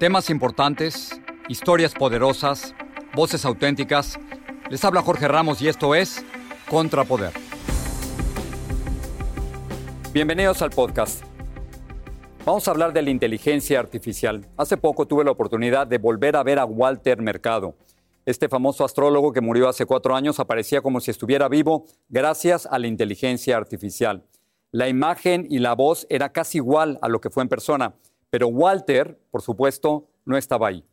Temas importantes, historias poderosas, voces auténticas. Les habla Jorge Ramos y esto es Contrapoder. Bienvenidos al podcast. Vamos a hablar de la inteligencia artificial. Hace poco tuve la oportunidad de volver a ver a Walter Mercado. Este famoso astrólogo que murió hace cuatro años aparecía como si estuviera vivo gracias a la inteligencia artificial. La imagen y la voz era casi igual a lo que fue en persona, pero Walter, por supuesto, no estaba ahí.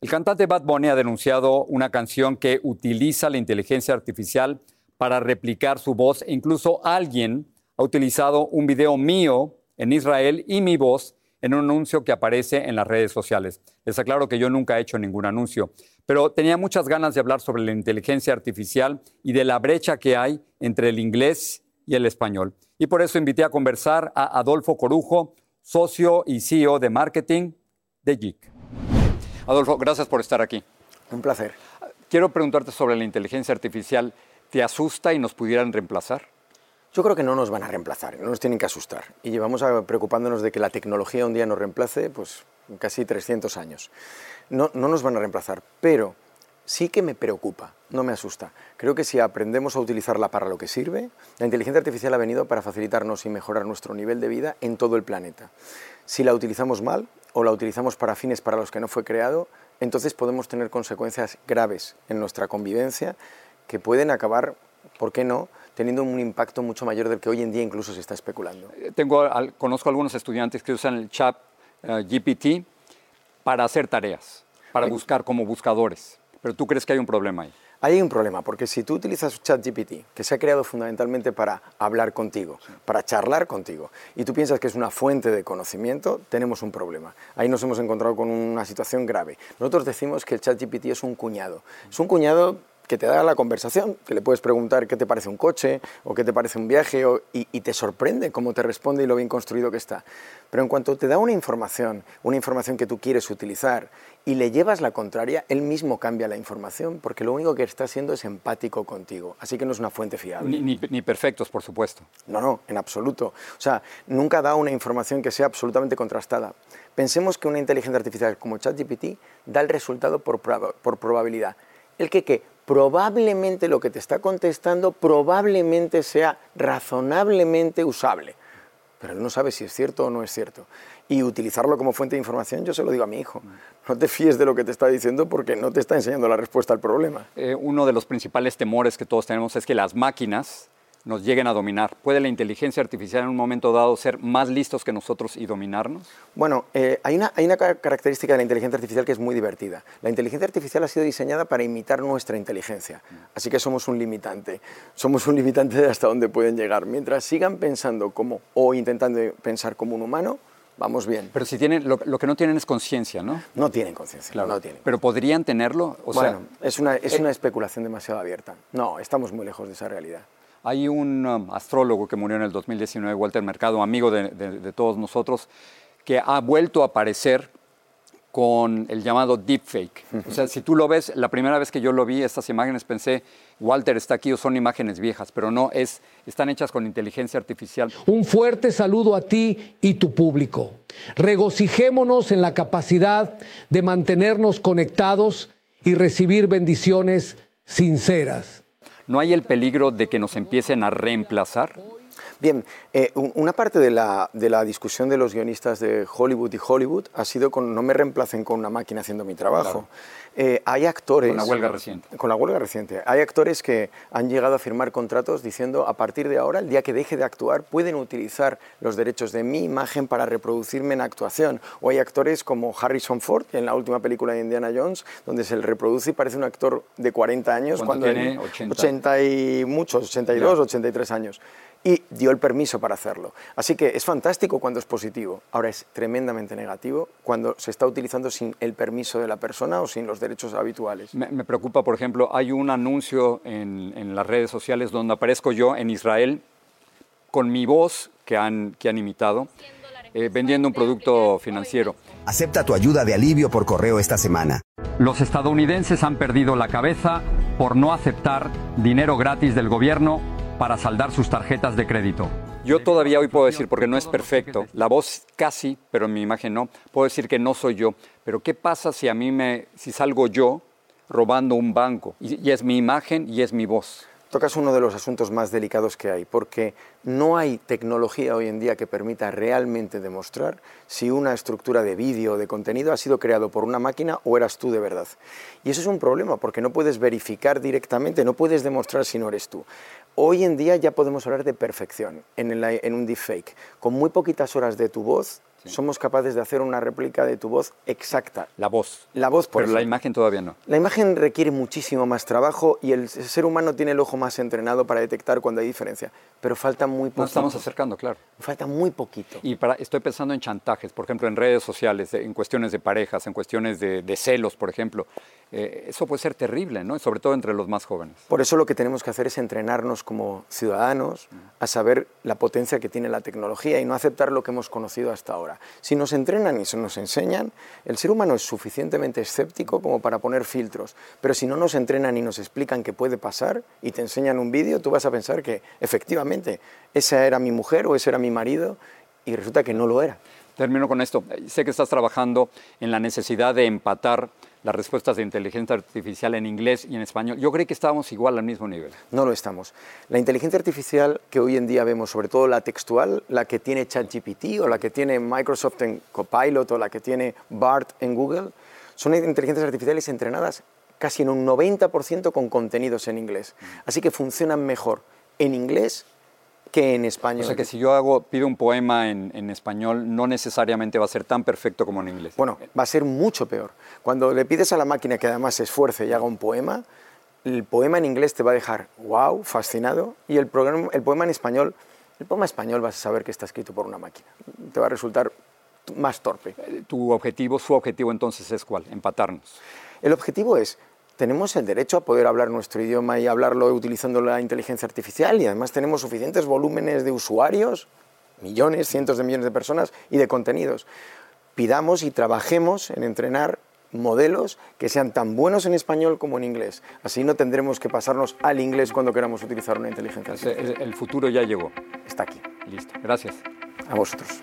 El cantante Bad Bunny ha denunciado una canción que utiliza la inteligencia artificial para replicar su voz incluso alguien ha utilizado un video mío en Israel y mi voz en un anuncio que aparece en las redes sociales. Les aclaro que yo nunca he hecho ningún anuncio, pero tenía muchas ganas de hablar sobre la inteligencia artificial y de la brecha que hay entre el inglés y el español. Y por eso invité a conversar a Adolfo Corujo, socio y CEO de marketing de Geek. Adolfo, gracias por estar aquí. Un placer. Quiero preguntarte sobre la inteligencia artificial. ¿Te asusta y nos pudieran reemplazar? Yo creo que no nos van a reemplazar, no nos tienen que asustar. Y llevamos preocupándonos de que la tecnología un día nos reemplace, pues casi 300 años. No, no nos van a reemplazar, pero sí que me preocupa, no me asusta. Creo que si aprendemos a utilizarla para lo que sirve, la inteligencia artificial ha venido para facilitarnos y mejorar nuestro nivel de vida en todo el planeta. Si la utilizamos mal o la utilizamos para fines para los que no fue creado, entonces podemos tener consecuencias graves en nuestra convivencia que pueden acabar, ¿por qué no?, teniendo un impacto mucho mayor del que hoy en día incluso se está especulando. Eh, tengo, conozco algunos estudiantes que usan el chat eh, GPT para hacer tareas, para buscar como buscadores. Pero tú crees que hay un problema ahí. Hay un problema, porque si tú utilizas ChatGPT, que se ha creado fundamentalmente para hablar contigo, para charlar contigo, y tú piensas que es una fuente de conocimiento, tenemos un problema. Ahí nos hemos encontrado con una situación grave. Nosotros decimos que el ChatGPT es un cuñado. Es un cuñado que te da la conversación, que le puedes preguntar qué te parece un coche o qué te parece un viaje y, te sorprende cómo te responde y lo bien construido que está. Pero en cuanto te da una información, una información que tú quieres utilizar y le llevas la contraria, él mismo cambia la información porque lo único que está haciendo es empático contigo. Así que no es una fuente fiable. Ni, ni perfectos, por supuesto. No, no, en absoluto. O sea, nunca da una información que sea absolutamente contrastada. Pensemos que una inteligencia artificial como ChatGPT da el resultado por, por probabilidad. El que, que probablemente lo que te está contestando probablemente sea razonablemente usable. Pero él no sabe si es cierto o no es cierto. Y utilizarlo como fuente de información, yo se lo digo a mi hijo. No te fíes de lo que te está diciendo porque no te está enseñando la respuesta al problema. Eh, uno de los principales temores que todos tenemos es que las máquinas nos lleguen a dominar? ¿Puede la inteligencia artificial en un momento dado ser más listos que nosotros y dominarnos? Bueno, eh, hay, una, hay una característica de la inteligencia artificial que es muy divertida. La inteligencia artificial ha sido diseñada para imitar nuestra inteligencia, así que somos un limitante. Somos un limitante de hasta dónde pueden llegar. Mientras sigan pensando como o intentando pensar como un humano, vamos bien. Pero si tienen, lo, que no tienen es conciencia, ¿no? No tienen conciencia, claro. no tienen. Pero podrían tenerlo. O bueno, es, una, es una especulación demasiado abierta. No, estamos muy lejos de esa realidad. Hay un um, astrólogo que murió en el 2019, Walter Mercado, amigo de, todos nosotros, que ha vuelto a aparecer con el llamado deepfake. O sea, si tú lo ves, la primera vez que yo lo vi, estas imágenes, pensé, Walter está aquí o son imágenes viejas, pero no, es, están hechas con inteligencia artificial. Un fuerte saludo a ti y tu público. Regocijémonos en la capacidad de mantenernos conectados y recibir bendiciones sinceras. ¿No hay el peligro de que nos empiecen a reemplazar? Bien, eh, una parte de la, de la, discusión de los guionistas de Hollywood y Hollywood ha sido con no me reemplacen con una máquina haciendo mi trabajo. Eh, hay actores... Con la huelga reciente. Con la huelga reciente. Hay actores que han llegado a firmar contratos diciendo a partir de ahora, el día que deje de actuar, pueden utilizar los derechos de mi imagen para reproducirme en actuación. O hay actores como Harrison Ford, en la última película de Indiana Jones, donde se le reproduce y parece un actor de 40 años. Cuando tiene 80. 80 y muchos, 82, 83 años y dio el permiso para hacerlo. Así que es fantástico cuando es positivo. Ahora es tremendamente negativo cuando se está utilizando sin el permiso de la persona o sin los derechos habituales. Me, preocupa, por ejemplo, hay un anuncio en, las redes sociales donde aparezco yo en Israel con mi voz que han, que han imitado. Eh, vendiendo un producto financiero. Acepta tu ayuda de alivio por correo esta semana. Los estadounidenses han perdido la cabeza por no aceptar dinero gratis del gobierno para saldar sus tarjetas de crédito. Yo todavía hoy puedo decir, porque no es perfecto, la voz casi, pero mi imagen no, puedo decir que no soy yo, Pero ¿qué pasa si a mí me, si salgo yo robando un banco y, y es mi imagen y es mi voz? Tocas uno de los asuntos más delicados que hay, porque no hay tecnología hoy en día que permita realmente demostrar si una estructura de vídeo o de contenido ha sido creado por una máquina o eras tú de verdad. Y eso es un problema, porque no puedes verificar directamente, no puedes demostrar si no eres tú. Hoy en día ya podemos hablar de perfección en, en un deepfake. Con muy poquitas horas de tu voz, somos capaces de hacer una réplica de tu voz exacta. La voz. La voz, por Pero la ejemplo. imagen todavía no. La imagen requiere muchísimo más trabajo y el ser humano tiene el ojo más entrenado para detectar cuando hay diferencia, pero falta muy poquito. Nos estamos acercando, claro. Falta muy poquito. Y para, estoy pensando en chantajes, por ejemplo, en redes sociales, en cuestiones de parejas, en cuestiones de, de celos, por ejemplo. Eh, eso puede ser terrible, ¿no? Sobre todo entre los más jóvenes. Por eso lo que tenemos que hacer es entrenarnos como ciudadanos a saber la potencia que tiene la tecnología y no aceptar lo que hemos conocido hasta ahora. Si nos entrenan y se nos enseñan, el ser humano es suficientemente escéptico como para poner filtros, pero si no nos entrenan y nos explican qué puede pasar y te enseñan un vídeo, tú vas a pensar que efectivamente esa era mi mujer o ese era mi marido y resulta que no lo era. Termino con esto. Sé que estás trabajando en la necesidad de empatar las respuestas de inteligencia artificial en inglés y en español. Yo creí que estábamos igual al mismo nivel. No lo estamos. La inteligencia artificial que hoy en día vemos, sobre todo la textual, la que tiene ChatGPT o la que tiene Microsoft en Copilot o la que tiene BART en Google, son inteligencias artificiales entrenadas casi en un 90% con contenidos en inglés. Así que funcionan mejor en inglés que en español. O sea que si yo hago, pido un poema en, en español, no necesariamente va a ser tan perfecto como en inglés. Bueno, va a ser mucho peor. Cuando le pides a la máquina que además se esfuerce y haga un poema, el poema en inglés te va a dejar wow, fascinado, y el, programa- el poema en español, el poema español vas a saber que está escrito por una máquina. Te va a resultar más torpe. Eh, Tu objetivo, su objetivo entonces es cuál? Empatarnos. El objetivo es, tenemos el derecho a poder hablar nuestro idioma y hablarlo utilizando la inteligencia artificial y además tenemos suficientes volúmenes de usuarios, millones, cientos de millones de personas y de contenidos. Pidamos y trabajemos en entrenar modelos que sean tan buenos en español como en inglés. Así no tendremos que pasarnos al inglés cuando queramos utilizar una inteligencia artificial. El futuro ya llegó. Está aquí. Listo. Gracias. A vosotros.